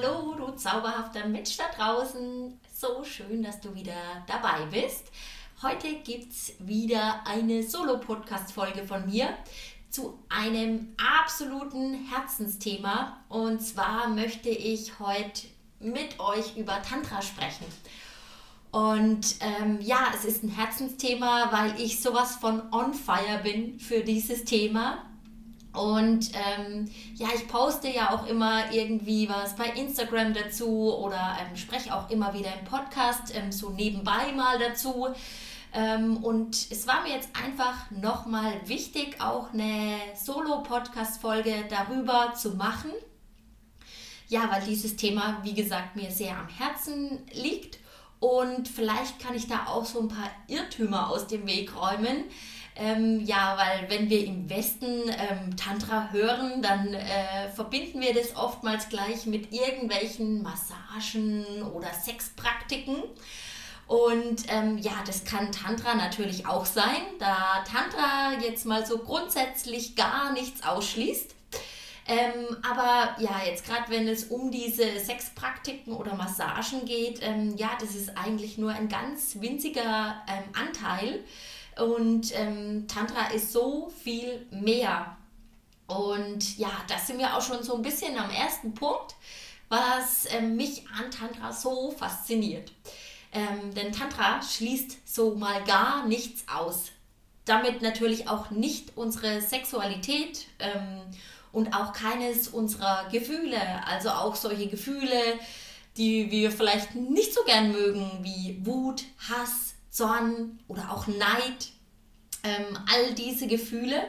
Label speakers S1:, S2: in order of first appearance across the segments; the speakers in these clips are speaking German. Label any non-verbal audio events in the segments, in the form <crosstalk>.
S1: Hallo, du zauberhafter Mensch da draußen. So schön, dass du wieder dabei bist. Heute gibt es wieder eine Solo-Podcast-Folge von mir zu einem absoluten Herzensthema. Und zwar möchte ich heute mit euch über Tantra sprechen. Und ähm, ja, es ist ein Herzensthema, weil ich sowas von on fire bin für dieses Thema. Und ähm, ja, ich poste ja auch immer irgendwie was bei Instagram dazu oder ähm, spreche auch immer wieder im Podcast ähm, so nebenbei mal dazu. Ähm, und es war mir jetzt einfach nochmal wichtig, auch eine Solo-Podcast-Folge darüber zu machen. Ja, weil dieses Thema, wie gesagt, mir sehr am Herzen liegt. Und vielleicht kann ich da auch so ein paar Irrtümer aus dem Weg räumen ähm, ja, weil wenn wir im Westen ähm, Tantra hören, dann äh, verbinden wir das oftmals gleich mit irgendwelchen Massagen oder Sexpraktiken. Und ähm, ja, das kann Tantra natürlich auch sein, da Tantra jetzt mal so grundsätzlich gar nichts ausschließt. Ähm, aber ja, jetzt gerade wenn es um diese Sexpraktiken oder Massagen geht, ähm, ja, das ist eigentlich nur ein ganz winziger ähm, Anteil und ähm, Tantra ist so viel mehr. Und ja, das sind wir auch schon so ein bisschen am ersten Punkt, was äh, mich an Tantra so fasziniert. Ähm, denn Tantra schließt so mal gar nichts aus. Damit natürlich auch nicht unsere Sexualität ähm, und auch keines unserer Gefühle. Also auch solche Gefühle, die wir vielleicht nicht so gern mögen, wie Wut, Hass, Zorn oder auch Neid, ähm, all diese Gefühle,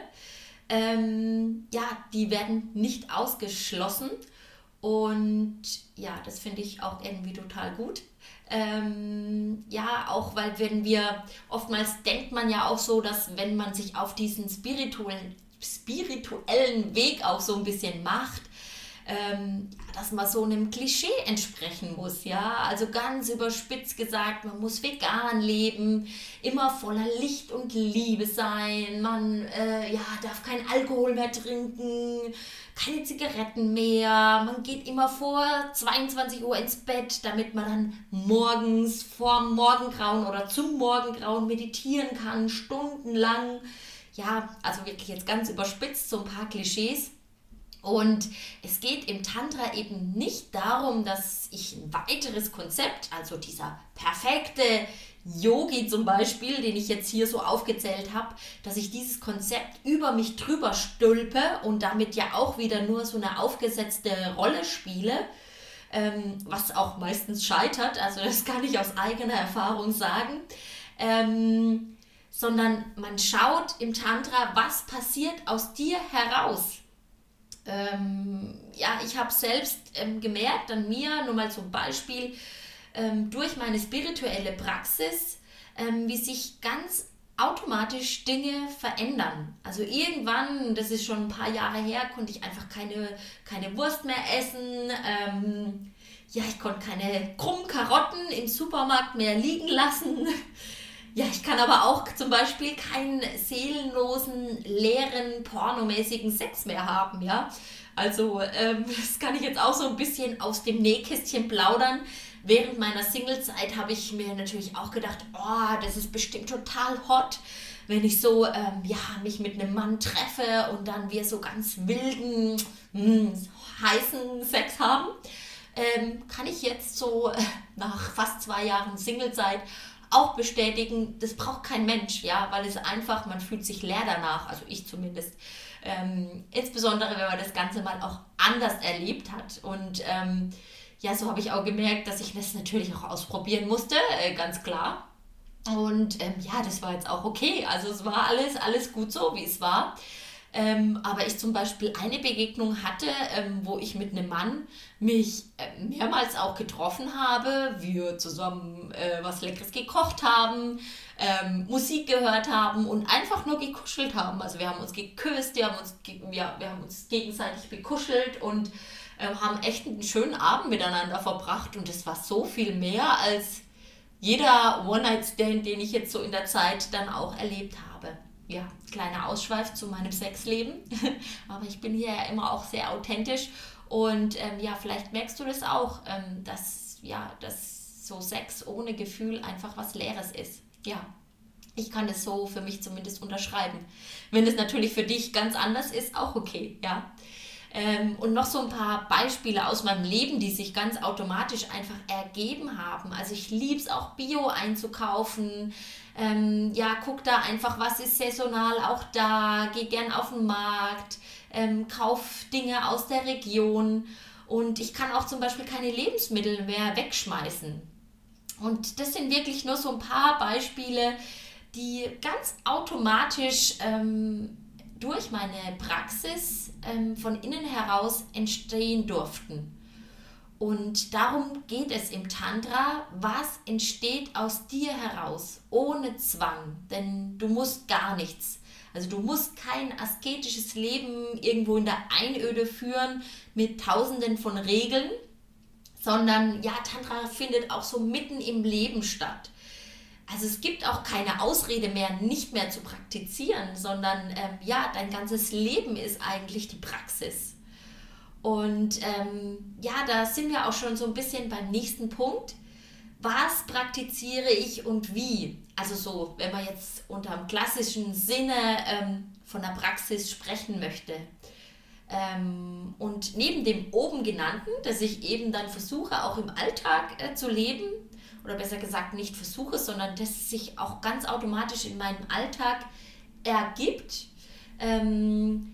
S1: ähm, ja, die werden nicht ausgeschlossen. Und ja, das finde ich auch irgendwie total gut. Ähm, ja, auch weil wenn wir, oftmals denkt man ja auch so, dass wenn man sich auf diesen spirituellen, spirituellen Weg auch so ein bisschen macht, ähm, dass man so einem Klischee entsprechen muss, ja. Also ganz überspitzt gesagt, man muss vegan leben, immer voller Licht und Liebe sein, man äh, ja, darf kein Alkohol mehr trinken, keine Zigaretten mehr, man geht immer vor 22 Uhr ins Bett, damit man dann morgens vorm Morgengrauen oder zum Morgengrauen meditieren kann, stundenlang. Ja, also wirklich jetzt ganz überspitzt, so ein paar Klischees. Und es geht im Tantra eben nicht darum, dass ich ein weiteres Konzept, also dieser perfekte Yogi zum Beispiel, den ich jetzt hier so aufgezählt habe, dass ich dieses Konzept über mich drüber stülpe und damit ja auch wieder nur so eine aufgesetzte Rolle spiele, ähm, was auch meistens scheitert, also das kann ich aus eigener Erfahrung sagen, ähm, sondern man schaut im Tantra, was passiert aus dir heraus ähm, ja, ich habe selbst ähm, gemerkt an mir, nur mal zum Beispiel, ähm, durch meine spirituelle Praxis, ähm, wie sich ganz automatisch Dinge verändern. Also irgendwann, das ist schon ein paar Jahre her, konnte ich einfach keine, keine Wurst mehr essen. Ähm, ja, ich konnte keine krummen Karotten im Supermarkt mehr liegen lassen. Ja, ich kann aber auch zum Beispiel keinen seelenlosen, leeren, pornomäßigen Sex mehr haben, ja. Also, ähm, <laughs> das kann ich jetzt auch so ein bisschen aus dem Nähkästchen plaudern. Während meiner Singlezeit habe ich mir natürlich auch gedacht, oh, das ist bestimmt total hot, wenn ich so, ähm, ja, mich mit einem Mann treffe und dann wir so ganz wilden, mh, hm, heißen Sex haben. Ähm, kann ich jetzt so <laughs> nach fast zwei Jahren Singlezeit auch bestätigen, das braucht kein Mensch, ja, weil es einfach, man fühlt sich leer danach, also ich zumindest. Ähm, insbesondere, wenn man das Ganze mal auch anders erlebt hat. Und ähm, ja, so habe ich auch gemerkt, dass ich das natürlich auch ausprobieren musste, äh, ganz klar. Und ähm, ja, das war jetzt auch okay. Also es war alles, alles gut so, wie es war. Ähm, aber ich zum Beispiel eine Begegnung hatte, ähm, wo ich mit einem Mann mich äh, mehrmals auch getroffen habe, wir zusammen äh, was Leckeres gekocht haben, ähm, Musik gehört haben und einfach nur gekuschelt haben. Also wir haben uns geküsst, wir haben uns, ja, wir haben uns gegenseitig bekuschelt und ähm, haben echt einen schönen Abend miteinander verbracht. Und es war so viel mehr als jeder One-Night-Stand, den ich jetzt so in der Zeit dann auch erlebt habe ja, kleiner Ausschweif zu meinem Sexleben. <laughs> Aber ich bin hier ja immer auch sehr authentisch. Und ähm, ja, vielleicht merkst du das auch, ähm, dass, ja, dass so Sex ohne Gefühl einfach was Leeres ist. Ja, ich kann das so für mich zumindest unterschreiben. Wenn es natürlich für dich ganz anders ist, auch okay, ja. Ähm, und noch so ein paar Beispiele aus meinem Leben, die sich ganz automatisch einfach ergeben haben. Also ich liebe es auch Bio einzukaufen. Ähm, ja, guck da einfach, was ist saisonal auch da. Geh gern auf den Markt ähm, kauf Dinge aus der Region und ich kann auch zum Beispiel keine Lebensmittel mehr wegschmeißen. Und das sind wirklich nur so ein paar Beispiele, die ganz automatisch ähm, durch meine Praxis ähm, von innen heraus entstehen durften. Und darum geht es im Tantra, was entsteht aus dir heraus, ohne Zwang, denn du musst gar nichts. Also du musst kein asketisches Leben irgendwo in der Einöde führen mit tausenden von Regeln, sondern ja, Tantra findet auch so mitten im Leben statt. Also es gibt auch keine Ausrede mehr, nicht mehr zu praktizieren, sondern ähm, ja, dein ganzes Leben ist eigentlich die Praxis. Und ähm, ja, da sind wir auch schon so ein bisschen beim nächsten Punkt was praktiziere ich und wie. Also so, wenn man jetzt unter dem klassischen Sinne ähm, von der Praxis sprechen möchte. Ähm, und neben dem oben genannten, dass ich eben dann versuche, auch im Alltag äh, zu leben, oder besser gesagt nicht versuche, sondern dass sich auch ganz automatisch in meinem Alltag ergibt, ähm,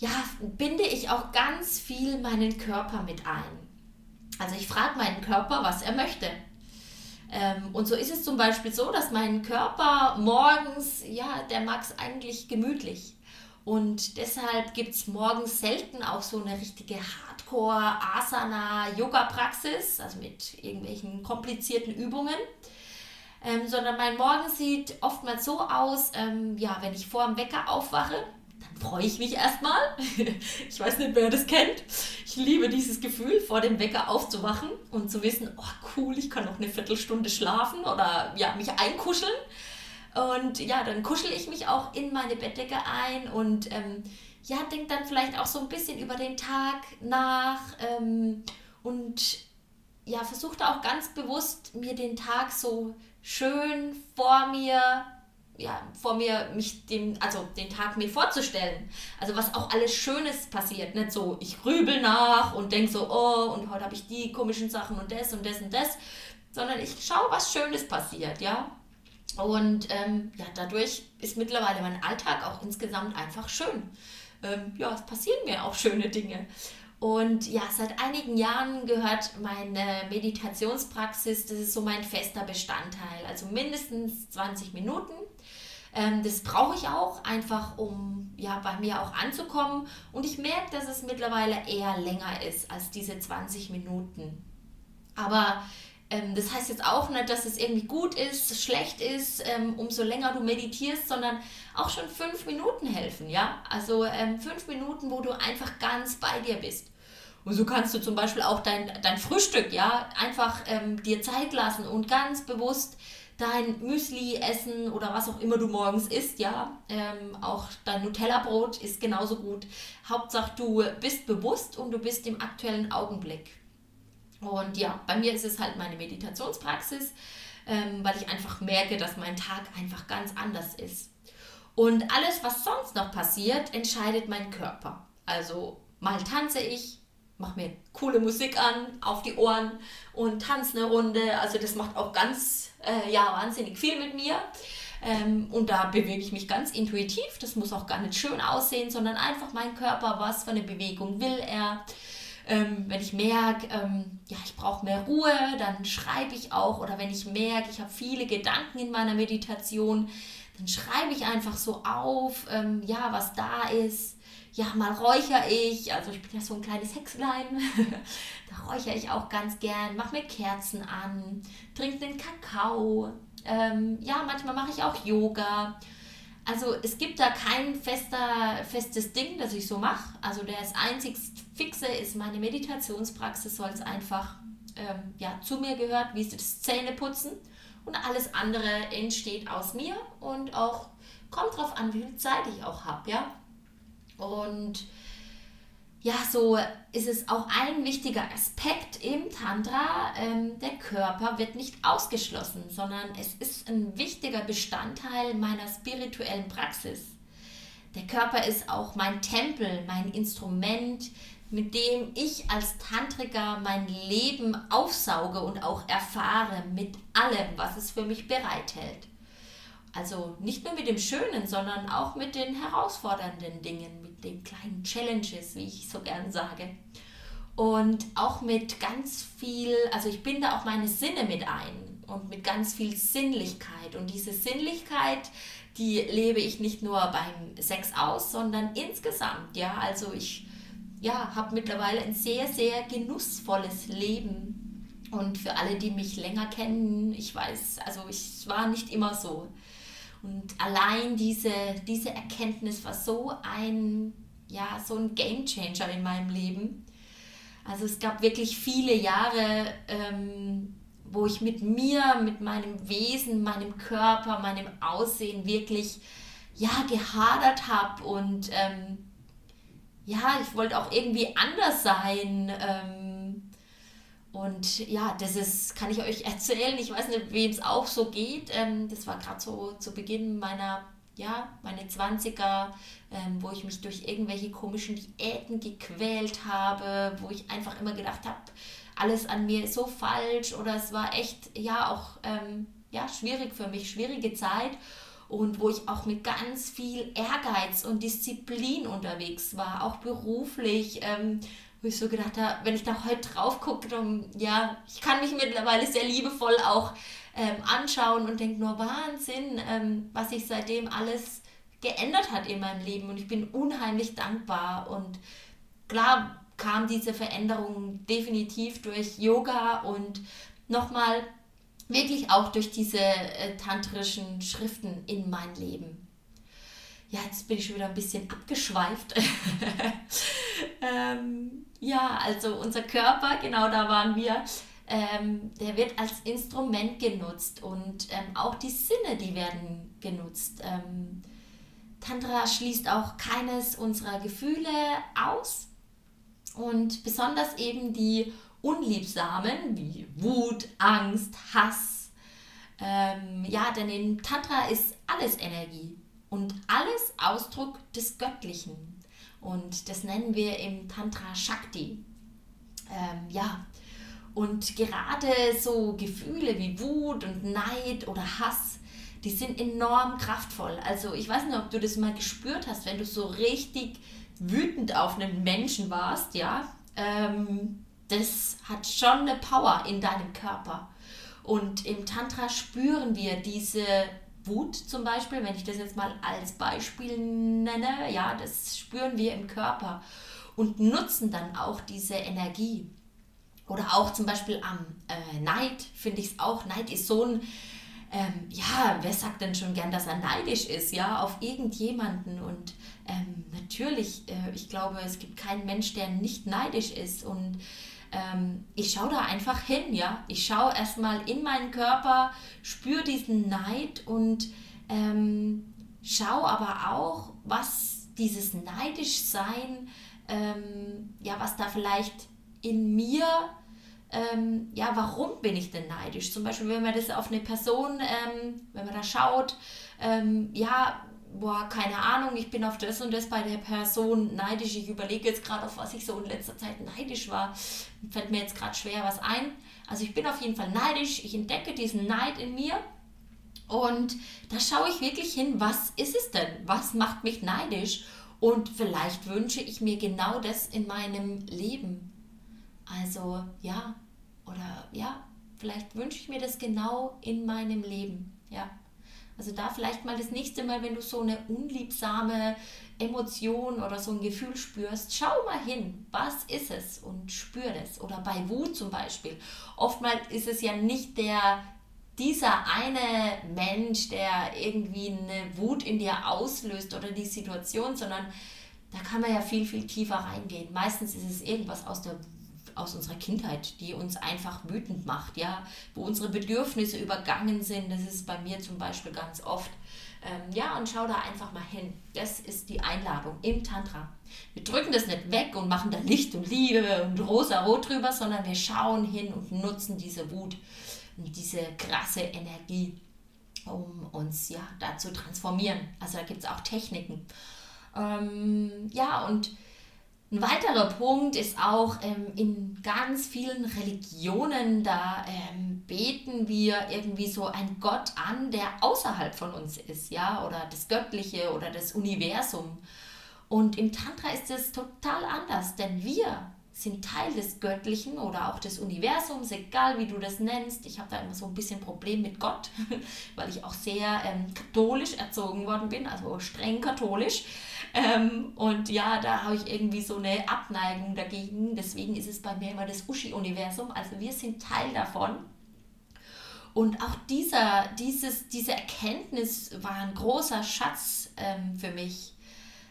S1: ja, binde ich auch ganz viel meinen Körper mit ein. Also ich frage meinen Körper, was er möchte. Ähm, und so ist es zum Beispiel so, dass mein Körper morgens, ja, der mag es eigentlich gemütlich. Und deshalb gibt es morgens selten auch so eine richtige Hardcore-Asana-Yoga-Praxis, also mit irgendwelchen komplizierten Übungen. Ähm, sondern mein Morgen sieht oftmals so aus, ähm, ja, wenn ich vor dem Wecker aufwache, freue ich mich erstmal. <laughs> Ich weiß nicht, wer das kennt. Ich liebe dieses Gefühl, vor dem Wecker aufzuwachen und zu wissen, oh cool, ich kann noch eine Viertelstunde schlafen oder ja, mich einkuscheln. Und ja, dann kuschel ich mich auch in meine Bettdecke ein und ähm, ja, denke dann vielleicht auch so ein bisschen über den Tag nach ähm, und ja, versuche auch ganz bewusst mir den Tag so schön vor mir ja, vor mir, mich dem, also den Tag mir vorzustellen. Also was auch alles Schönes passiert. Nicht so, ich grübel nach und denke so, oh, und heute habe ich die komischen Sachen und das und das und das. Sondern ich schaue, was Schönes passiert, ja. Und ähm, ja, dadurch ist mittlerweile mein Alltag auch insgesamt einfach schön. Ähm, ja, es passieren mir auch schöne Dinge. Und ja, seit einigen Jahren gehört meine Meditationspraxis, das ist so mein fester Bestandteil. Also mindestens 20 Minuten ähm, das brauche ich auch, einfach um ja, bei mir auch anzukommen. Und ich merke, dass es mittlerweile eher länger ist als diese 20 Minuten. Aber ähm, das heißt jetzt auch nicht, dass es irgendwie gut ist, schlecht ist, ähm, umso länger du meditierst, sondern auch schon fünf Minuten helfen, ja? Also ähm, fünf Minuten, wo du einfach ganz bei dir bist. Und so kannst du zum Beispiel auch dein, dein Frühstück, ja, einfach ähm, dir Zeit lassen und ganz bewusst dein Müsli essen oder was auch immer du morgens isst, ja. Ähm, auch dein Nutella-Brot ist genauso gut. Hauptsache, du bist bewusst und du bist im aktuellen Augenblick. Und ja, bei mir ist es halt meine Meditationspraxis, ähm, weil ich einfach merke, dass mein Tag einfach ganz anders ist. Und alles, was sonst noch passiert, entscheidet mein Körper. Also mal tanze ich, mache mir coole Musik an, auf die Ohren und tanze eine Runde. Also das macht auch ganz, äh, ja, wahnsinnig viel mit mir. Ähm, und da bewege ich mich ganz intuitiv. Das muss auch gar nicht schön aussehen, sondern einfach mein Körper, was für eine Bewegung will er. Ähm, wenn ich merke, ähm, ja, ich brauche mehr Ruhe, dann schreibe ich auch. Oder wenn ich merke, ich habe viele Gedanken in meiner Meditation, dann schreibe ich einfach so auf, ähm, ja, was da ist ja, mal räuchere ich, also ich bin ja so ein kleines Hexlein, <laughs> da räuchere ich auch ganz gern, mache mir Kerzen an, trinke den Kakao, ähm, ja, manchmal mache ich auch Yoga. Also es gibt da kein fester, festes Ding, das ich so mache. Also das einzig Fixe ist meine Meditationspraxis, soll es einfach ähm, ja, zu mir gehört, wie ist das Zähneputzen. Und alles andere entsteht aus mir und auch kommt drauf an, wie viel Zeit ich auch habe, ja. Und ja, so ist es auch ein wichtiger Aspekt im Tantra. Ähm, der Körper wird nicht ausgeschlossen, sondern es ist ein wichtiger Bestandteil meiner spirituellen Praxis. Der Körper ist auch mein Tempel, mein Instrument, mit dem ich als Tantriker mein Leben aufsauge und auch erfahre mit allem, was es für mich bereithält. Also nicht nur mit dem Schönen, sondern auch mit den herausfordernden Dingen, den kleinen Challenges, wie ich so gern sage. Und auch mit ganz viel, also ich binde auch meine Sinne mit ein und mit ganz viel Sinnlichkeit. Und diese Sinnlichkeit, die lebe ich nicht nur beim Sex aus, sondern insgesamt. Ja, also ich ja, habe mittlerweile ein sehr, sehr genussvolles Leben. Und für alle, die mich länger kennen, ich weiß, also ich war nicht immer so. Und allein diese, diese Erkenntnis war so ein, ja, so ein Game Changer in meinem Leben. Also es gab wirklich viele Jahre, ähm, wo ich mit mir, mit meinem Wesen, meinem Körper, meinem Aussehen wirklich ja, gehadert habe und ähm, ja, ich wollte auch irgendwie anders sein. Ähm, und ja, das ist, kann ich euch <laughs> erzählen. Ich weiß nicht, wem es auch so geht. Ähm, das war gerade so zu Beginn meiner, ja, meine 20er, ähm, wo ich mich durch irgendwelche komischen Diäten gequält habe, wo ich einfach immer gedacht habe, alles an mir ist so falsch oder es war echt, ja, auch ähm, ja, schwierig für mich, schwierige Zeit und wo ich auch mit ganz viel Ehrgeiz und Disziplin unterwegs war, auch beruflich. Ähm, wo ich so gedacht habe, wenn ich da heute drauf gucke, dann, ja, ich kann mich mittlerweile sehr liebevoll auch ähm, anschauen und denke nur Wahnsinn, ähm, was sich seitdem alles geändert hat in meinem Leben und ich bin unheimlich dankbar und klar kam diese Veränderung definitiv durch Yoga und nochmal wirklich auch durch diese äh, tantrischen Schriften in mein Leben. Ja, jetzt bin ich wieder ein bisschen abgeschweift. <laughs> ähm, ja, also unser Körper, genau da waren wir, ähm, der wird als Instrument genutzt und ähm, auch die Sinne, die werden genutzt. Ähm, Tantra schließt auch keines unserer Gefühle aus und besonders eben die unliebsamen wie Wut, Angst, Hass. Ähm, ja, denn in Tantra ist alles Energie und alles Ausdruck des Göttlichen. Und das nennen wir im Tantra Shakti. Ähm, ja, und gerade so Gefühle wie Wut und Neid oder Hass, die sind enorm kraftvoll. Also ich weiß nicht, ob du das mal gespürt hast, wenn du so richtig wütend auf einen Menschen warst, ja. Ähm, das hat schon eine Power in deinem Körper. Und im Tantra spüren wir diese Wut zum Beispiel, wenn ich das jetzt mal als Beispiel nenne, ja, das spüren wir im Körper und nutzen dann auch diese Energie. Oder auch zum Beispiel am äh, Neid finde ich es auch. Neid ist so ein, ähm, ja, wer sagt denn schon gern, dass er neidisch ist, ja, auf irgendjemanden. Und ähm, natürlich, äh, ich glaube, es gibt keinen Mensch, der nicht neidisch ist. Und ähm, ich schaue da einfach hin, ja. Ich schaue erstmal in meinen Körper, spüre diesen Neid und ähm, schaue aber auch, was dieses Neidischsein, ähm, ja, was da vielleicht in mir ähm, ja, warum bin ich denn neidisch? Zum Beispiel, wenn man das auf eine Person, ähm, wenn man da schaut, ähm, ja, boah, keine Ahnung, ich bin auf das und das bei der Person neidisch. Ich überlege jetzt gerade, auf was ich so in letzter Zeit neidisch war. Fällt mir jetzt gerade schwer was ein. Also ich bin auf jeden Fall neidisch. Ich entdecke diesen Neid in mir. Und da schaue ich wirklich hin, was ist es denn? Was macht mich neidisch? Und vielleicht wünsche ich mir genau das in meinem Leben. Also ja, oder ja, vielleicht wünsche ich mir das genau in meinem Leben. Ja. Also da vielleicht mal das nächste Mal, wenn du so eine unliebsame Emotion oder so ein Gefühl spürst, schau mal hin, was ist es und spür das. Oder bei Wut zum Beispiel. Oftmals ist es ja nicht der dieser eine Mensch, der irgendwie eine Wut in dir auslöst oder die Situation, sondern da kann man ja viel, viel tiefer reingehen. Meistens ist es irgendwas aus der aus unserer Kindheit, die uns einfach wütend macht, ja, wo unsere Bedürfnisse übergangen sind. Das ist bei mir zum Beispiel ganz oft. Ähm, ja, und schau da einfach mal hin. Das ist die Einladung im Tantra. Wir drücken das nicht weg und machen da Licht und Liebe und rosa-rot drüber, sondern wir schauen hin und nutzen diese Wut und diese krasse Energie, um uns ja da zu transformieren. Also da gibt es auch Techniken. Ähm, ja, und ein weiterer Punkt ist auch ähm, in ganz vielen Religionen, da ähm, beten wir irgendwie so einen Gott an, der außerhalb von uns ist, ja, oder das Göttliche oder das Universum. Und im Tantra ist es total anders, denn wir sind Teil des Göttlichen oder auch des Universums, egal wie du das nennst. Ich habe da immer so ein bisschen Problem mit Gott, <laughs> weil ich auch sehr ähm, katholisch erzogen worden bin, also streng katholisch. Ähm, und ja, da habe ich irgendwie so eine Abneigung dagegen. Deswegen ist es bei mir immer das Uschi-Universum. Also wir sind Teil davon. Und auch dieser, dieses, diese Erkenntnis war ein großer Schatz ähm, für mich.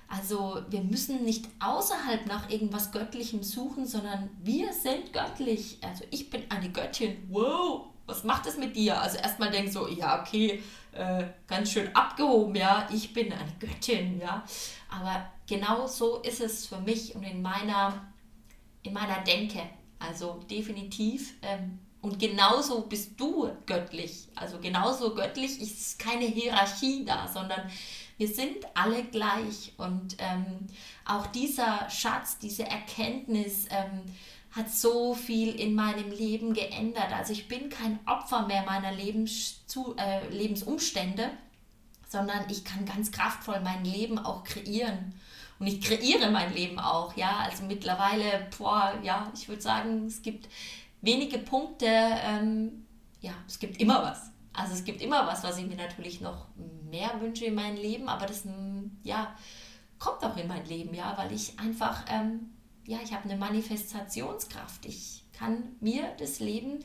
S1: Also wir müssen nicht außerhalb nach irgendwas Göttlichem suchen, sondern wir sind göttlich. Also ich bin eine Göttin. Wow, was macht es mit dir? Also erstmal denk so, ja, okay, äh, ganz schön abgehoben, ja, ich bin eine Göttin, ja. Aber genau so ist es für mich und in meiner, in meiner Denke. Also definitiv. Ähm, und genauso bist du göttlich. Also genauso göttlich ist keine Hierarchie da, sondern wir sind alle gleich. Und ähm, auch dieser Schatz, diese Erkenntnis ähm, hat so viel in meinem Leben geändert. Also ich bin kein Opfer mehr meiner Lebens äh, Lebensumstände, sondern ich kann ganz kraftvoll mein Leben auch kreieren. Und ich kreiere mein Leben auch, ja. Also mittlerweile, boah, ja, ich würde sagen, es gibt wenige Punkte, ähm, ja, es gibt immer was. Also es gibt immer was, was ich mir natürlich noch mehr wünsche in meinem Leben, aber das, ja, kommt auch in mein Leben, ja, weil ich einfach, ähm, ja, ich habe eine Manifestationskraft. Ich kann mir das Leben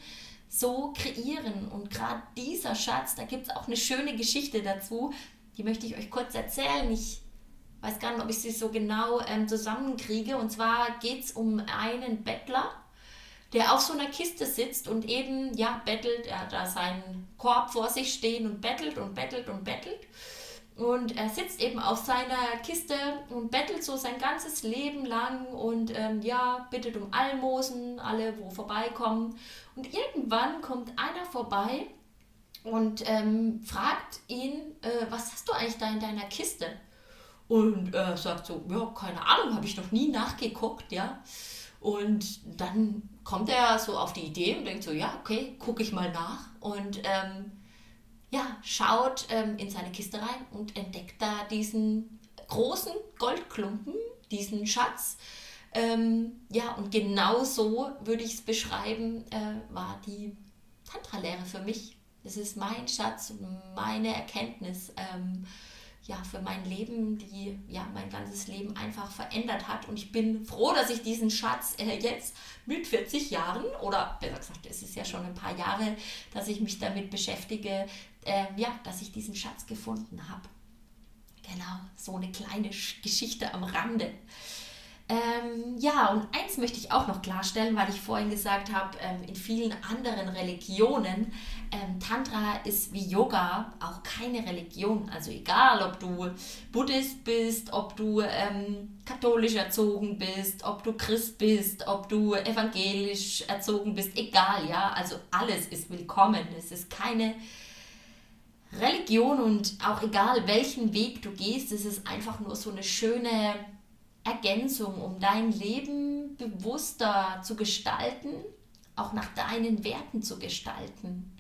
S1: so kreieren. Und gerade dieser Schatz, da gibt es auch eine schöne Geschichte dazu, die möchte ich euch kurz erzählen. Ich weiß gar nicht, ob ich sie so genau ähm, zusammenkriege. Und zwar geht es um einen Bettler, der auf so einer Kiste sitzt und eben, ja, bettelt. Er hat da seinen Korb vor sich stehen und bettelt und bettelt und bettelt. Und er sitzt eben auf seiner Kiste und bettelt so sein ganzes Leben lang und ähm, ja, bittet um Almosen, alle, wo vorbeikommen. Und irgendwann kommt einer vorbei und ähm, fragt ihn, äh, was hast du eigentlich da in deiner Kiste? Und er sagt so, ja, keine Ahnung, habe ich noch nie nachgeguckt, ja. Und dann kommt er so auf die Idee und denkt so, ja, okay, gucke ich mal nach. Und ähm, ja, schaut ähm, in seine Kiste rein und entdeckt da diesen großen Goldklumpen, diesen Schatz. Ähm, ja, und genau so würde ich es beschreiben, äh, war die Tantra-Lehre für mich. Es ist mein Schatz, meine Erkenntnis. Ähm, ja, für mein Leben, die ja mein ganzes Leben einfach verändert hat. Und ich bin froh, dass ich diesen Schatz äh, jetzt mit 40 Jahren oder besser gesagt, es ist ja schon ein paar Jahre, dass ich mich damit beschäftige, äh, ja, dass ich diesen Schatz gefunden habe. Genau, so eine kleine Geschichte am Rande. Ähm, ja, und eins möchte ich auch noch klarstellen, weil ich vorhin gesagt habe, ähm, in vielen anderen Religionen, ähm, Tantra ist wie Yoga auch keine Religion. Also egal, ob du Buddhist bist, ob du ähm, katholisch erzogen bist, ob du Christ bist, ob du evangelisch erzogen bist, egal, ja. Also alles ist willkommen. Es ist keine Religion und auch egal, welchen Weg du gehst, es ist einfach nur so eine schöne Ergänzung, um dein Leben bewusster zu gestalten, auch nach deinen Werten zu gestalten.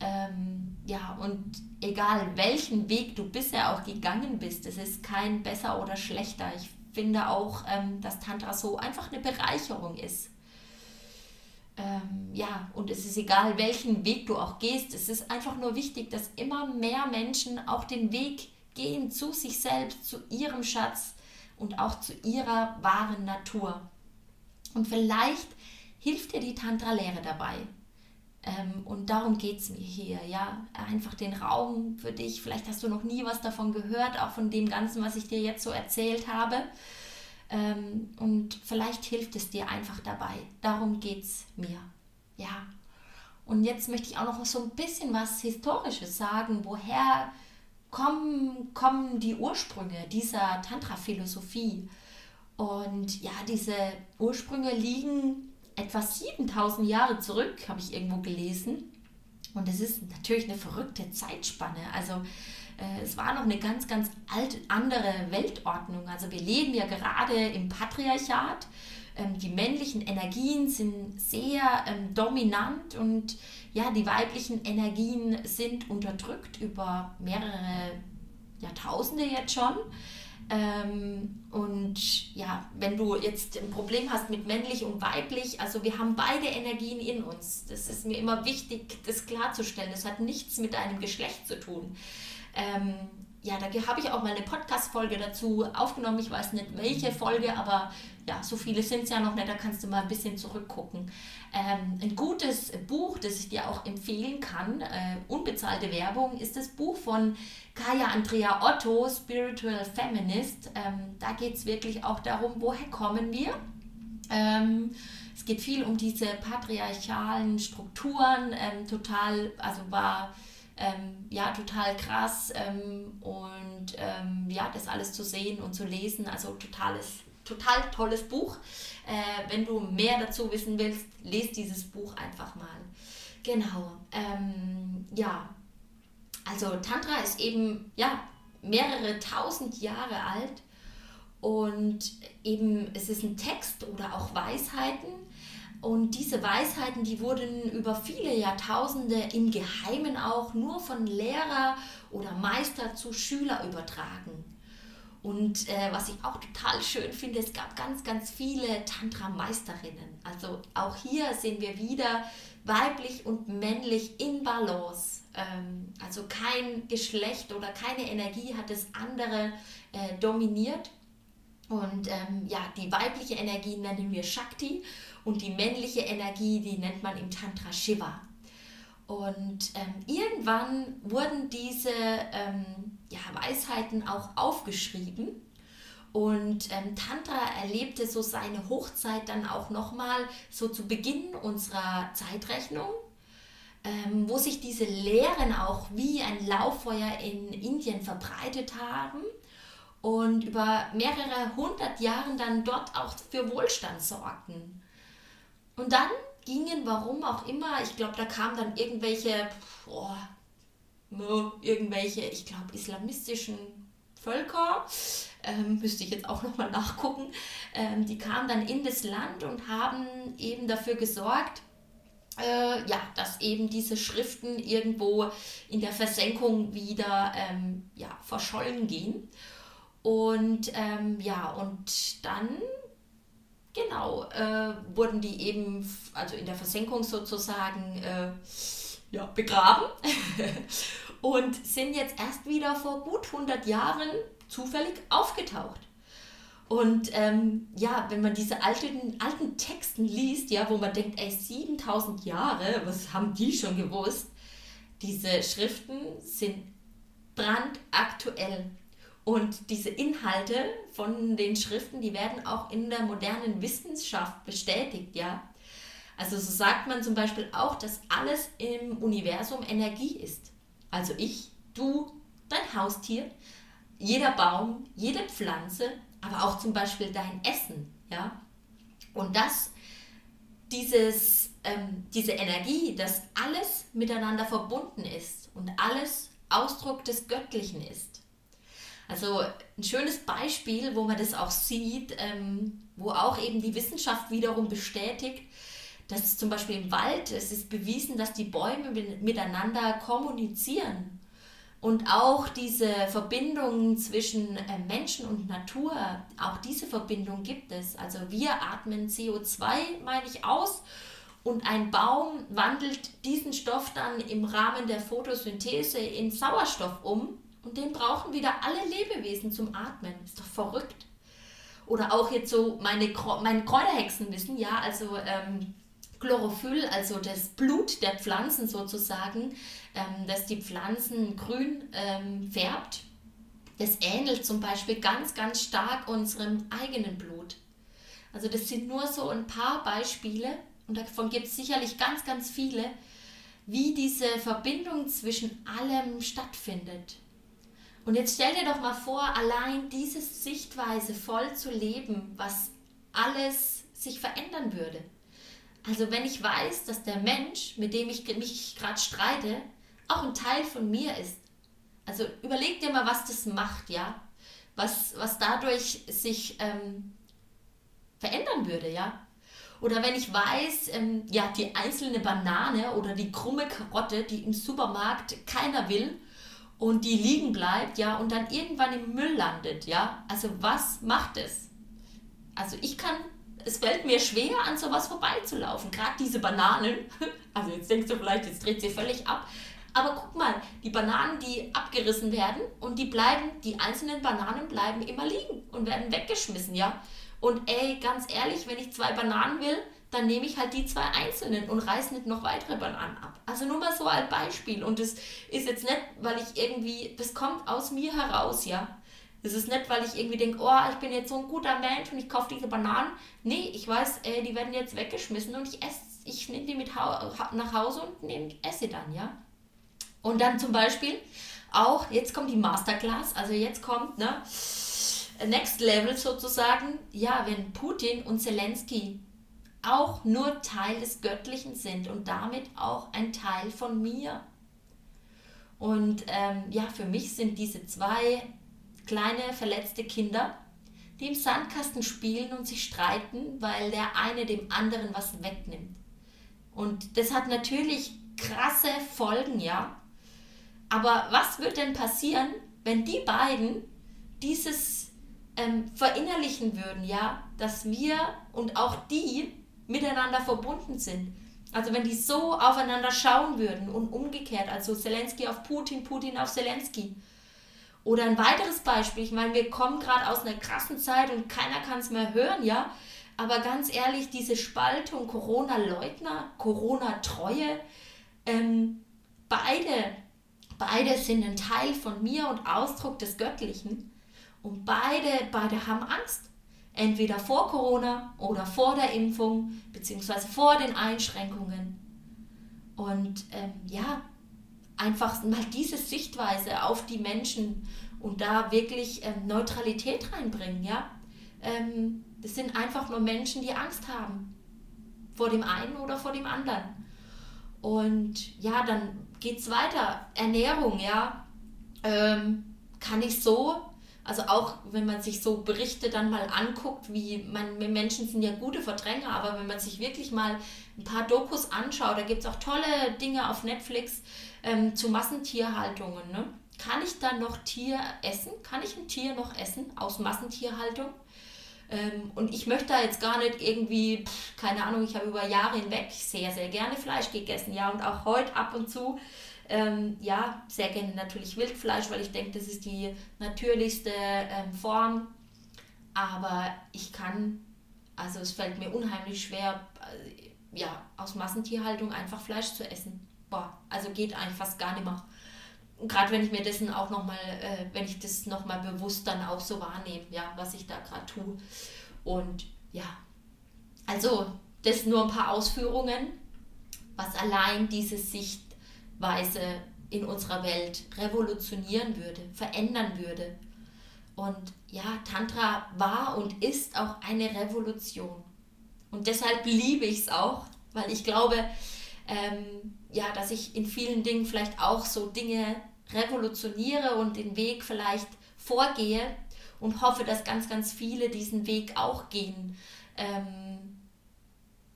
S1: Ähm, ja, und egal welchen Weg du bisher auch gegangen bist, es ist kein besser oder schlechter. Ich finde auch, ähm, dass Tantra so einfach eine Bereicherung ist. Ähm, ja, und es ist egal, welchen Weg du auch gehst, es ist einfach nur wichtig, dass immer mehr Menschen auch den Weg gehen zu sich selbst, zu ihrem Schatz, und auch zu ihrer wahren Natur. Und vielleicht hilft dir die Tantra-Lehre dabei. Ähm, und darum geht es mir hier, ja. Einfach den Raum für dich. Vielleicht hast du noch nie was davon gehört, auch von dem Ganzen, was ich dir jetzt so erzählt habe. Ähm, und vielleicht hilft es dir einfach dabei. Darum geht es mir, ja. Und jetzt möchte ich auch noch so ein bisschen was Historisches sagen, woher kommen, kommen die Ursprünge dieser Tantra-Philosophie. Und ja, diese Ursprünge liegen etwa 7000 Jahre zurück, habe ich irgendwo gelesen. Und es ist natürlich eine verrückte Zeitspanne. Also es war noch eine ganz, ganz alt, andere Weltordnung. Also wir leben ja gerade im Patriarchat. Ähm, die männlichen Energien sind sehr ähm, dominant und ja, die weiblichen Energien sind unterdrückt über mehrere Jahrtausende jetzt schon. Ähm, und ja, wenn du jetzt ein Problem hast mit männlich und weiblich, also wir haben beide Energien in uns. Das ist mir immer wichtig, das klarzustellen. Das hat nichts mit deinem Geschlecht zu tun. Ähm, ja, da habe ich auch mal eine Podcast-Folge dazu aufgenommen. Ich weiß nicht welche Folge, aber ja, so viele sind es ja noch nicht. Da kannst du mal ein bisschen zurückgucken. Ähm, ein gutes Buch, das ich dir auch empfehlen kann, äh, unbezahlte Werbung, ist das Buch von Kaya Andrea Otto, Spiritual Feminist. Ähm, da geht es wirklich auch darum, woher kommen wir. Ähm, es geht viel um diese patriarchalen Strukturen. Ähm, total, also war ähm, ja, total krass ähm, und ähm, ja, das alles zu sehen und zu lesen, also totales, total tolles Buch. Äh, wenn du mehr dazu wissen willst, lest dieses Buch einfach mal. Genau, ähm, ja, also Tantra ist eben, ja, mehrere tausend Jahre alt und eben es ist ein Text oder auch Weisheiten, und diese Weisheiten, die wurden über viele Jahrtausende im Geheimen auch nur von Lehrer oder Meister zu Schüler übertragen. Und äh, was ich auch total schön finde, es gab ganz, ganz viele Tantra-Meisterinnen. Also auch hier sehen wir wieder weiblich und männlich in Balance. Ähm, also kein Geschlecht oder keine Energie hat das andere äh, dominiert. Und ähm, ja, die weibliche Energie nennen wir Shakti und die männliche Energie, die nennt man im Tantra Shiva. Und ähm, irgendwann wurden diese ähm, ja, Weisheiten auch aufgeschrieben. Und ähm, Tantra erlebte so seine Hochzeit dann auch nochmal so zu Beginn unserer Zeitrechnung, ähm, wo sich diese Lehren auch wie ein Lauffeuer in Indien verbreitet haben und über mehrere hundert Jahre dann dort auch für Wohlstand sorgten. Und dann gingen, warum auch immer, ich glaube, da kamen dann irgendwelche, oh, irgendwelche, ich glaube, islamistischen Völker, ähm, müsste ich jetzt auch nochmal nachgucken, ähm, die kamen dann in das Land und haben eben dafür gesorgt, äh, ja, dass eben diese Schriften irgendwo in der Versenkung wieder ähm, ja, verschollen gehen. Und ähm, ja, und dann Genau, äh, wurden die eben, also in der Versenkung sozusagen, äh, ja, begraben <laughs> und sind jetzt erst wieder vor gut 100 Jahren zufällig aufgetaucht. Und ähm, ja, wenn man diese alten, alten Texten liest, ja, wo man denkt, ey, 7000 Jahre, was haben die schon gewusst? Diese Schriften sind brandaktuell. Und diese Inhalte von den Schriften, die werden auch in der modernen Wissenschaft bestätigt, ja. Also so sagt man zum Beispiel auch, dass alles im Universum Energie ist. Also ich, du, dein Haustier, jeder Baum, jede Pflanze, aber auch zum Beispiel dein Essen, ja. Und das, dieses, ähm, diese Energie, dass alles miteinander verbunden ist und alles Ausdruck des Göttlichen ist. Also ein schönes Beispiel, wo man das auch sieht, ähm, wo auch eben die Wissenschaft wiederum bestätigt, dass zum Beispiel im Wald, es ist bewiesen, dass die Bäume miteinander kommunizieren. Und auch diese Verbindung zwischen äh, Menschen und Natur, auch diese Verbindung gibt es. Also wir atmen CO2, meine ich, aus und ein Baum wandelt diesen Stoff dann im Rahmen der Photosynthese in Sauerstoff um und den brauchen wieder alle Lebewesen zum Atmen. Ist doch verrückt. Oder auch jetzt so meine, meine Kräuterhexen wissen, ja, also ähm, Chlorophyll, also das Blut der Pflanzen sozusagen, ähm, dass die Pflanzen grün ähm, färbt. Das ähnelt zum Beispiel ganz, ganz stark unserem eigenen Blut. Also das sind nur so ein paar Beispiele und davon gibt es sicherlich ganz, ganz viele, wie diese Verbindung zwischen allem stattfindet. Und jetzt stell dir doch mal vor, allein diese Sichtweise voll zu leben, was alles sich verändern würde. Also wenn ich weiß, dass der Mensch, mit dem ich mich gerade streite, auch ein Teil von mir ist. Also überleg dir mal, was das macht, ja. Was, was dadurch sich ähm, verändern würde, ja. Oder wenn ich weiß, ähm, ja, die einzelne Banane oder die krumme Karotte, die im Supermarkt keiner will und die liegen bleibt, ja, und dann irgendwann im Müll landet, ja. Also was macht es? Also ich kann, es fällt mir schwer, an sowas vorbeizulaufen. Gerade diese Bananen, <laughs> also jetzt denkst du vielleicht, jetzt dreht sie völlig ab. Aber guck mal, die Bananen, die abgerissen werden und die bleiben, die einzelnen Bananen bleiben immer liegen und werden weggeschmissen, ja. Und ey, ganz ehrlich, wenn ich zwei Bananen will, dann nehme ich halt die zwei einzelnen und reiße nicht noch weitere Bananen ab. Also nur mal so als Beispiel. Und das ist jetzt nicht, weil ich irgendwie, das kommt aus mir heraus, ja. Es ist nicht, weil ich irgendwie denke, oh, ich bin jetzt so ein guter Mensch und ich kaufe diese Bananen. Nee, ich weiß, ey, die werden jetzt weggeschmissen und ich esse, ich nehme die mit nach Hause und nehme, esse dann, ja. Und dann zum Beispiel auch, jetzt kommt die Masterclass, also jetzt kommt, ne, Next Level sozusagen, ja, wenn Putin und Zelensky auch nur Teil des Göttlichen sind und damit auch ein Teil von mir. Und ähm, ja, für mich sind diese zwei kleine verletzte Kinder, die im Sandkasten spielen und sich streiten, weil der eine dem anderen was wegnimmt. Und das hat natürlich krasse Folgen, ja. Aber was wird denn passieren, wenn die beiden dieses ähm, verinnerlichen würden, ja, dass wir und auch die miteinander verbunden sind. Also wenn die so aufeinander schauen würden und umgekehrt, also Zelensky auf Putin, Putin auf Zelensky. Oder ein weiteres Beispiel, ich meine, wir kommen gerade aus einer krassen Zeit und keiner kann es mehr hören, ja. Aber ganz ehrlich, diese Spaltung, Corona-Leugner, Corona-Treue, ähm, beide, beide sind ein Teil von mir und Ausdruck des Göttlichen. Und beide, beide haben Angst. Entweder vor Corona oder vor der Impfung, beziehungsweise vor den Einschränkungen. Und ähm, ja, einfach mal diese Sichtweise auf die Menschen und da wirklich ähm, Neutralität reinbringen, ja. Ähm, das sind einfach nur Menschen, die Angst haben. Vor dem einen oder vor dem anderen. Und ja, dann geht es weiter. Ernährung, ja. Ähm, kann ich so also auch wenn man sich so Berichte dann mal anguckt, wie man, Menschen sind ja gute Verdränger, aber wenn man sich wirklich mal ein paar Dokus anschaut, da gibt es auch tolle Dinge auf Netflix ähm, zu Massentierhaltungen. Ne? Kann ich dann noch Tier essen? Kann ich ein Tier noch essen aus Massentierhaltung? Ähm, und ich möchte da jetzt gar nicht irgendwie, keine Ahnung, ich habe über Jahre hinweg sehr, sehr gerne Fleisch gegessen, ja, und auch heute ab und zu ähm, ja, sehr gerne natürlich Wildfleisch, weil ich denke, das ist die natürlichste ähm, Form. Aber ich kann, also es fällt mir unheimlich schwer, äh, ja, aus Massentierhaltung einfach Fleisch zu essen. Boah, also geht eigentlich fast gar nicht mehr. Gerade wenn ich mir dessen auch nochmal, äh, wenn ich das nochmal bewusst dann auch so wahrnehme, ja, was ich da gerade tue. Und ja, also das nur ein paar Ausführungen, was allein diese Sicht Weise in unserer Welt revolutionieren würde, verändern würde. Und ja, Tantra war und ist auch eine Revolution. Und deshalb liebe ich es auch, weil ich glaube, ähm, ja, dass ich in vielen Dingen vielleicht auch so Dinge revolutioniere und den Weg vielleicht vorgehe und hoffe, dass ganz, ganz viele diesen Weg auch gehen. Ähm,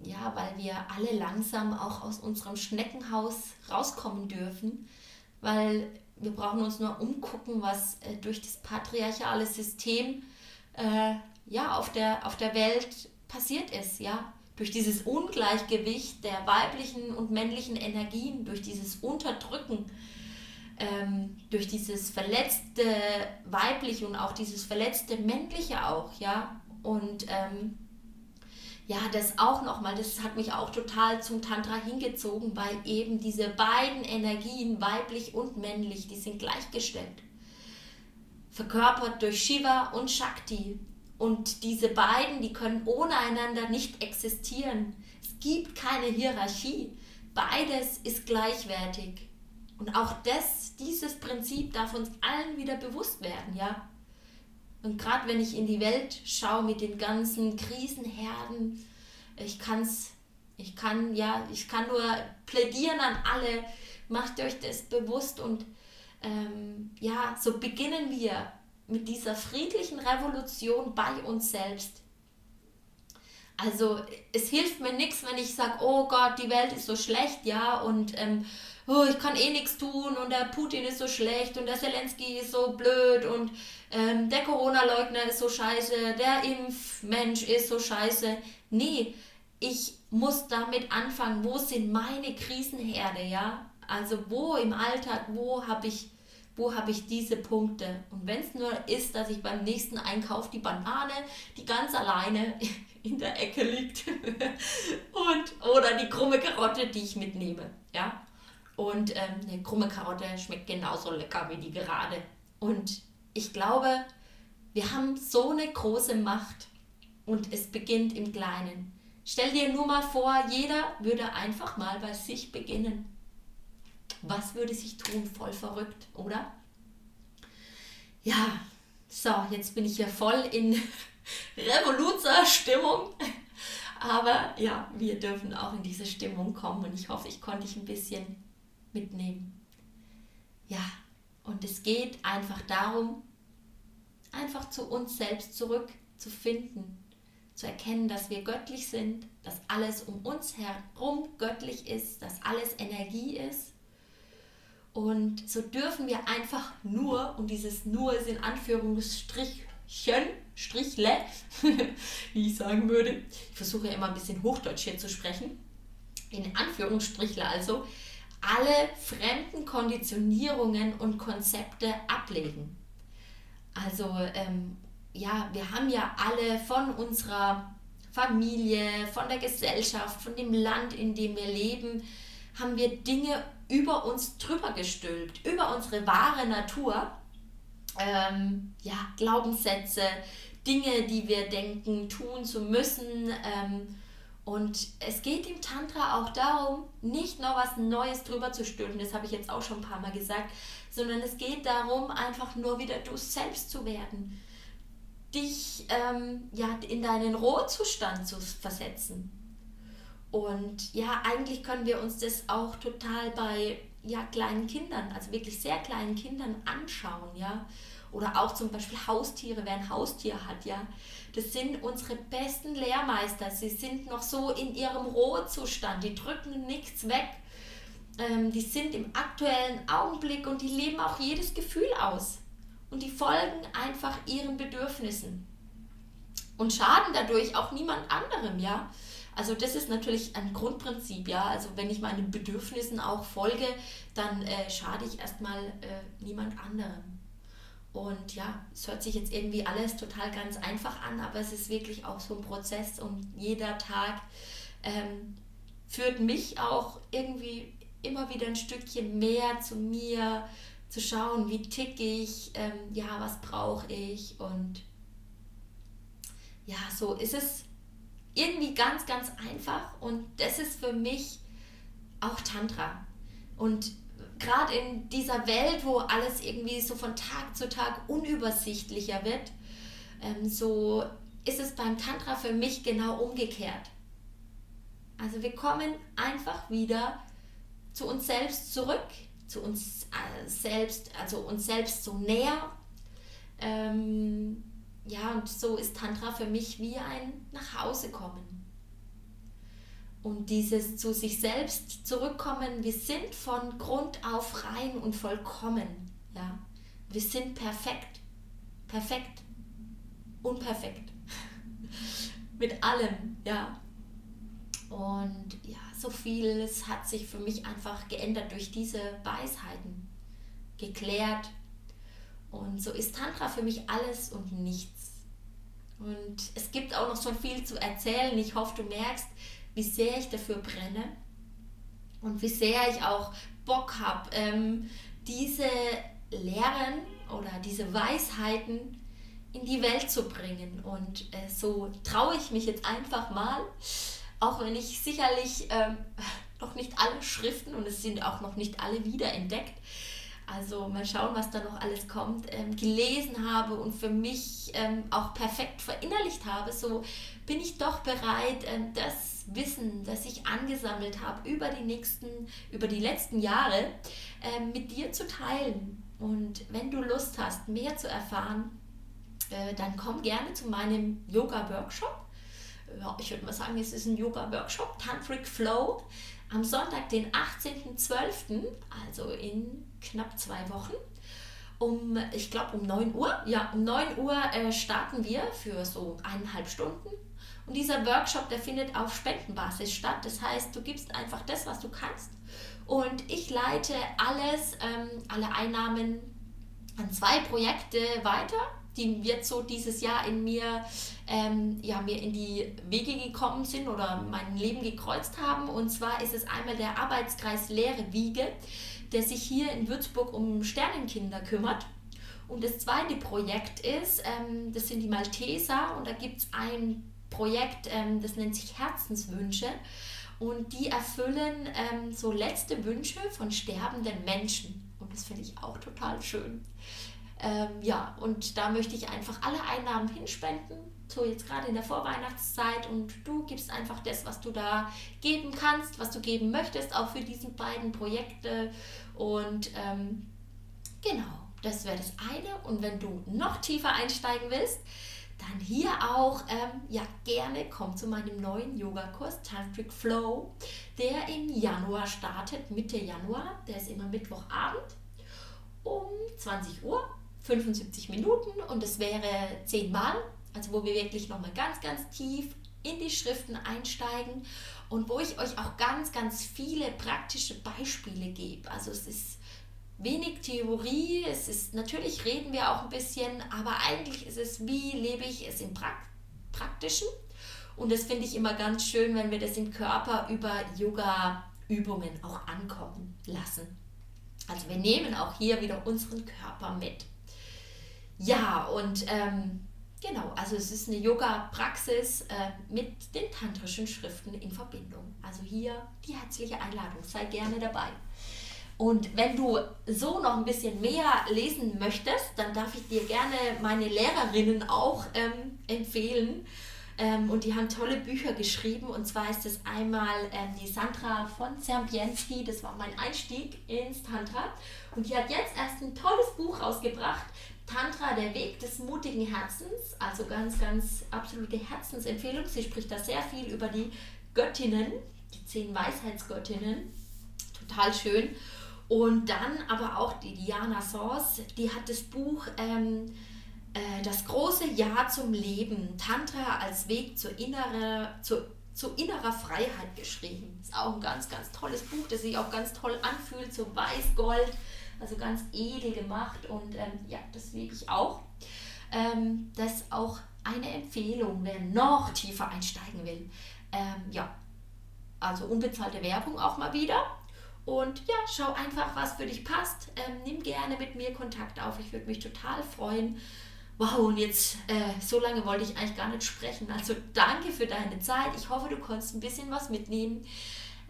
S1: ja, weil wir alle langsam auch aus unserem Schneckenhaus rauskommen dürfen, weil wir brauchen uns nur umgucken, was äh, durch das patriarchale System äh, ja, auf, der, auf der Welt passiert ist, ja. Durch dieses Ungleichgewicht der weiblichen und männlichen Energien, durch dieses Unterdrücken, ähm, durch dieses verletzte weibliche und auch dieses verletzte männliche auch, ja. Und ähm, ja, das auch nochmal, das hat mich auch total zum Tantra hingezogen, weil eben diese beiden Energien, weiblich und männlich, die sind gleichgestellt. Verkörpert durch Shiva und Shakti. Und diese beiden, die können ohne einander nicht existieren. Es gibt keine Hierarchie. Beides ist gleichwertig. Und auch das, dieses Prinzip darf uns allen wieder bewusst werden, ja. Und gerade wenn ich in die Welt schaue mit den ganzen Krisenherden, ich kann's, ich kann, ja, ich kann nur plädieren an alle, macht euch das bewusst und ähm, ja, so beginnen wir mit dieser friedlichen Revolution bei uns selbst. Also es hilft mir nichts, wenn ich sage, oh Gott, die Welt ist so schlecht, ja, und ähm, oh, ich kann eh nichts tun und der Putin ist so schlecht und der Zelensky ist so blöd und ähm, der Corona-Leugner ist so scheiße, der Impfmensch ist so scheiße. Nee, ich muss damit anfangen, wo sind meine Krisenherde, ja? Also wo im Alltag, wo habe ich, wo habe ich diese Punkte? Und wenn es nur ist, dass ich beim nächsten Einkauf die Banane, die ganz alleine <laughs> in der Ecke liegt <laughs> und oder die krumme Karotte, die ich mitnehme, ja? Und ähm, eine krumme Karotte schmeckt genauso lecker wie die gerade. Und ich glaube, wir haben so eine große Macht und es beginnt im Kleinen. Stell dir nur mal vor, jeder würde einfach mal bei sich beginnen. Was würde sich tun? Voll verrückt, oder? Ja, so, jetzt bin ich ja voll in <laughs> Revoluzer-Stimmung. Aber ja, wir dürfen auch in diese Stimmung kommen und ich hoffe, ich konnte dich ein bisschen mitnehmen. Ja, und es geht einfach darum, einfach zu uns selbst zurückzufinden, zu erkennen, dass wir göttlich sind, dass alles um uns herum göttlich ist, dass alles Energie ist. Und so dürfen wir einfach nur, und dieses nur ist in Anführungsstrichen, Strichle, <laughs> wie ich sagen würde, ich versuche ja immer ein bisschen Hochdeutsch hier zu sprechen, in Anführungsstrichler also, alle fremden Konditionierungen und Konzepte ablegen. Also ähm, ja, wir haben ja alle von unserer Familie, von der Gesellschaft, von dem Land, in dem wir leben, haben wir Dinge über uns drüber gestülpt, über unsere wahre Natur. Ähm, ja, Glaubenssätze, Dinge, die wir denken, tun zu müssen. Ähm, und es geht im Tantra auch darum, nicht noch was Neues drüber zu stülpen, das habe ich jetzt auch schon ein paar Mal gesagt, sondern es geht darum, einfach nur wieder du selbst zu werden. Dich ähm, ja, in deinen Rohzustand zu versetzen. Und ja, eigentlich können wir uns das auch total bei ja, kleinen Kindern, also wirklich sehr kleinen Kindern anschauen, ja. Oder auch zum Beispiel Haustiere, wer ein Haustier hat, ja das sind unsere besten Lehrmeister. Sie sind noch so in ihrem Rohzustand. Die drücken nichts weg. Ähm, die sind im aktuellen Augenblick und die leben auch jedes Gefühl aus. Und die folgen einfach ihren Bedürfnissen. Und schaden dadurch auch niemand anderem, ja. Also das ist natürlich ein Grundprinzip, ja. Also wenn ich meinen Bedürfnissen auch folge, dann äh, schade ich erstmal äh, niemand anderem. Und ja, es hört sich jetzt irgendwie alles total ganz einfach an, aber es ist wirklich auch so ein Prozess und jeder Tag ähm, führt mich auch irgendwie immer wieder ein Stückchen mehr zu mir, zu schauen, wie tick ich, ähm, ja, was brauche ich und ja, so ist es irgendwie ganz, ganz einfach und das ist für mich auch Tantra. Und gerade in dieser Welt, wo alles irgendwie so von Tag zu Tag unübersichtlicher wird, ähm, so ist es beim Tantra für mich genau umgekehrt. Also wir kommen einfach wieder zu uns selbst zurück, zu uns äh, selbst, also uns selbst so näher. Ähm, ja, und so ist Tantra für mich wie ein Nachhausekommen und dieses zu sich selbst zurückkommen, wir sind von Grund auf rein und vollkommen. Ja? Wir sind perfekt. Perfekt. Unperfekt. <laughs> Mit allem, ja. Und ja, so vieles hat sich für mich einfach geändert durch diese Weisheiten. Geklärt. Und so ist Tantra für mich alles und nichts. Und es gibt auch noch so viel zu erzählen. Ich hoffe, du merkst, wie sehr ich dafür brenne und wie sehr ich auch Bock habe, ähm, diese Lehren oder diese Weisheiten in die Welt zu bringen. Und äh, so traue ich mich jetzt einfach mal, auch wenn ich sicherlich ähm, <laughs> noch nicht alle Schriften und es sind auch noch nicht alle wiederentdeckt. Also mal schauen, was da noch alles kommt, ähm, gelesen habe und für mich ähm, auch perfekt verinnerlicht habe, so bin ich doch bereit, ähm, das Wissen, das ich angesammelt habe über die nächsten, über die letzten Jahre, ähm, mit dir zu teilen. Und wenn du Lust hast, mehr zu erfahren, äh, dann komm gerne zu meinem Yoga-Workshop. Ich würde mal sagen, es ist ein Yoga-Workshop, Tantric Flow am Sonntag, den 18.12., also in knapp zwei Wochen, um, ich glaube, um 9 Uhr. Ja, um 9 Uhr äh, starten wir für so eineinhalb Stunden. Dieser Workshop, der findet auf Spendenbasis statt. Das heißt, du gibst einfach das, was du kannst. Und ich leite alles, ähm, alle Einnahmen an zwei Projekte weiter die jetzt so dieses Jahr in mir, ähm, ja, mir in die Wege gekommen sind oder mein Leben gekreuzt haben. Und zwar ist es einmal der Arbeitskreis Leere Wiege, der sich hier in Würzburg um Sternenkinder kümmert. Und das zweite Projekt ist, ähm, das sind die Malteser und da gibt es ein Projekt, ähm, das nennt sich Herzenswünsche. Und die erfüllen ähm, so letzte Wünsche von sterbenden Menschen. Und das finde ich auch total schön. Ähm, ja, und da möchte ich einfach alle Einnahmen hinspenden, so jetzt gerade in der Vorweihnachtszeit und du gibst einfach das, was du da geben kannst, was du geben möchtest, auch für diese beiden Projekte und ähm, genau, das wäre das eine und wenn du noch tiefer einsteigen willst, dann hier auch, ähm, ja, gerne komm zu meinem neuen Yogakurs Tantric Flow, der im Januar startet, Mitte Januar, der ist immer Mittwochabend um 20 Uhr 75 Minuten und es wäre zehnmal, also wo wir wirklich nochmal ganz, ganz tief in die Schriften einsteigen und wo ich euch auch ganz, ganz viele praktische Beispiele gebe. Also es ist wenig Theorie, es ist natürlich reden wir auch ein bisschen, aber eigentlich ist es, wie lebe ich es im Prakt Praktischen. Und das finde ich immer ganz schön, wenn wir das im Körper über Yoga-Übungen auch ankommen lassen. Also wir nehmen auch hier wieder unseren Körper mit. Ja, und ähm, genau, also es ist eine Yoga-Praxis äh, mit den tantrischen Schriften in Verbindung. Also hier die herzliche Einladung, sei gerne dabei. Und wenn du so noch ein bisschen mehr lesen möchtest, dann darf ich dir gerne meine Lehrerinnen auch ähm, empfehlen. Ähm, und die haben tolle Bücher geschrieben. Und zwar ist es einmal ähm, die Sandra von Zerbienski, das war mein Einstieg ins Tantra. Und die hat jetzt erst ein tolles Buch rausgebracht, Tantra, der Weg des mutigen Herzens, also ganz, ganz absolute Herzensempfehlung. Sie spricht da sehr viel über die Göttinnen, die zehn Weisheitsgöttinnen. Total schön. Und dann aber auch die Diana Sors, die hat das Buch ähm, äh, Das große Ja zum Leben, Tantra als Weg zur, innere, zur, zu innerer Freiheit geschrieben. Ist auch ein ganz, ganz tolles Buch, das sich auch ganz toll anfühlt, so weiß-gold also ganz edel gemacht und ähm, ja, das liebe ich auch. Ähm, das ist auch eine Empfehlung, wer noch tiefer einsteigen will. Ähm, ja, also unbezahlte Werbung auch mal wieder. Und ja, schau einfach, was für dich passt. Ähm, nimm gerne mit mir Kontakt auf. Ich würde mich total freuen. Wow, und jetzt, äh, so lange wollte ich eigentlich gar nicht sprechen. Also danke für deine Zeit. Ich hoffe, du konntest ein bisschen was mitnehmen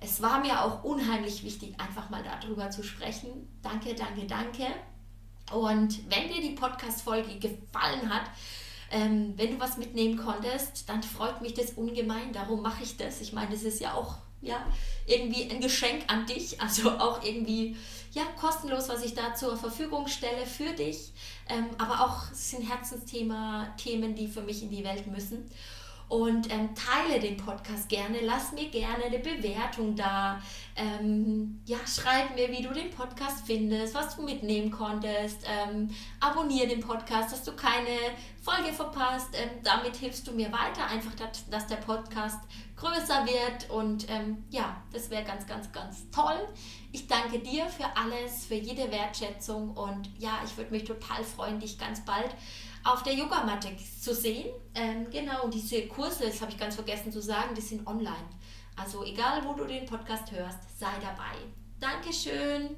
S1: es war mir auch unheimlich wichtig, einfach mal darüber zu sprechen. Danke, danke, danke. Und wenn dir die Podcast-Folge gefallen hat, ähm, wenn du was mitnehmen konntest, dann freut mich das ungemein. Darum mache ich das. Ich meine, das ist ja auch ja, irgendwie ein Geschenk an dich, also auch irgendwie ja, kostenlos, was ich da zur Verfügung stelle für dich. Ähm, aber auch sind Herzensthema, Themen, die für mich in die Welt müssen und ähm, teile den Podcast gerne. Lass mir gerne eine Bewertung da. Ähm, ja, schreib mir, wie du den Podcast findest, was du mitnehmen konntest. Ähm, abonniere den Podcast, dass du keine Folge verpasst. Ähm, damit hilfst du mir weiter, einfach, dass, dass der Podcast größer wird. Und ähm, ja, das wäre ganz, ganz, ganz toll. Ich danke dir für alles, für jede Wertschätzung. Und ja, ich würde mich total freuen, dich ganz bald auf der Yogamatte zu sehen. Ähm, genau, diese Kurse, das habe ich ganz vergessen zu sagen, die sind online. Also egal, wo du den Podcast hörst, sei dabei. Dankeschön.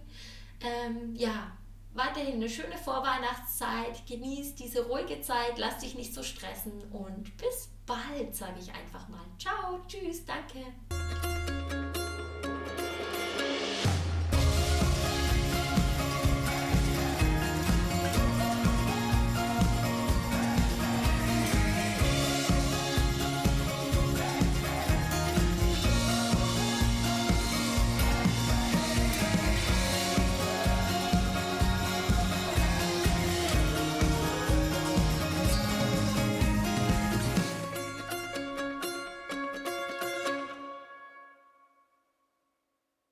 S1: Ähm, ja, weiterhin eine schöne Vorweihnachtszeit. Genieß diese ruhige Zeit, lass dich nicht so stressen und bis bald, sage ich einfach mal. Ciao, tschüss, danke.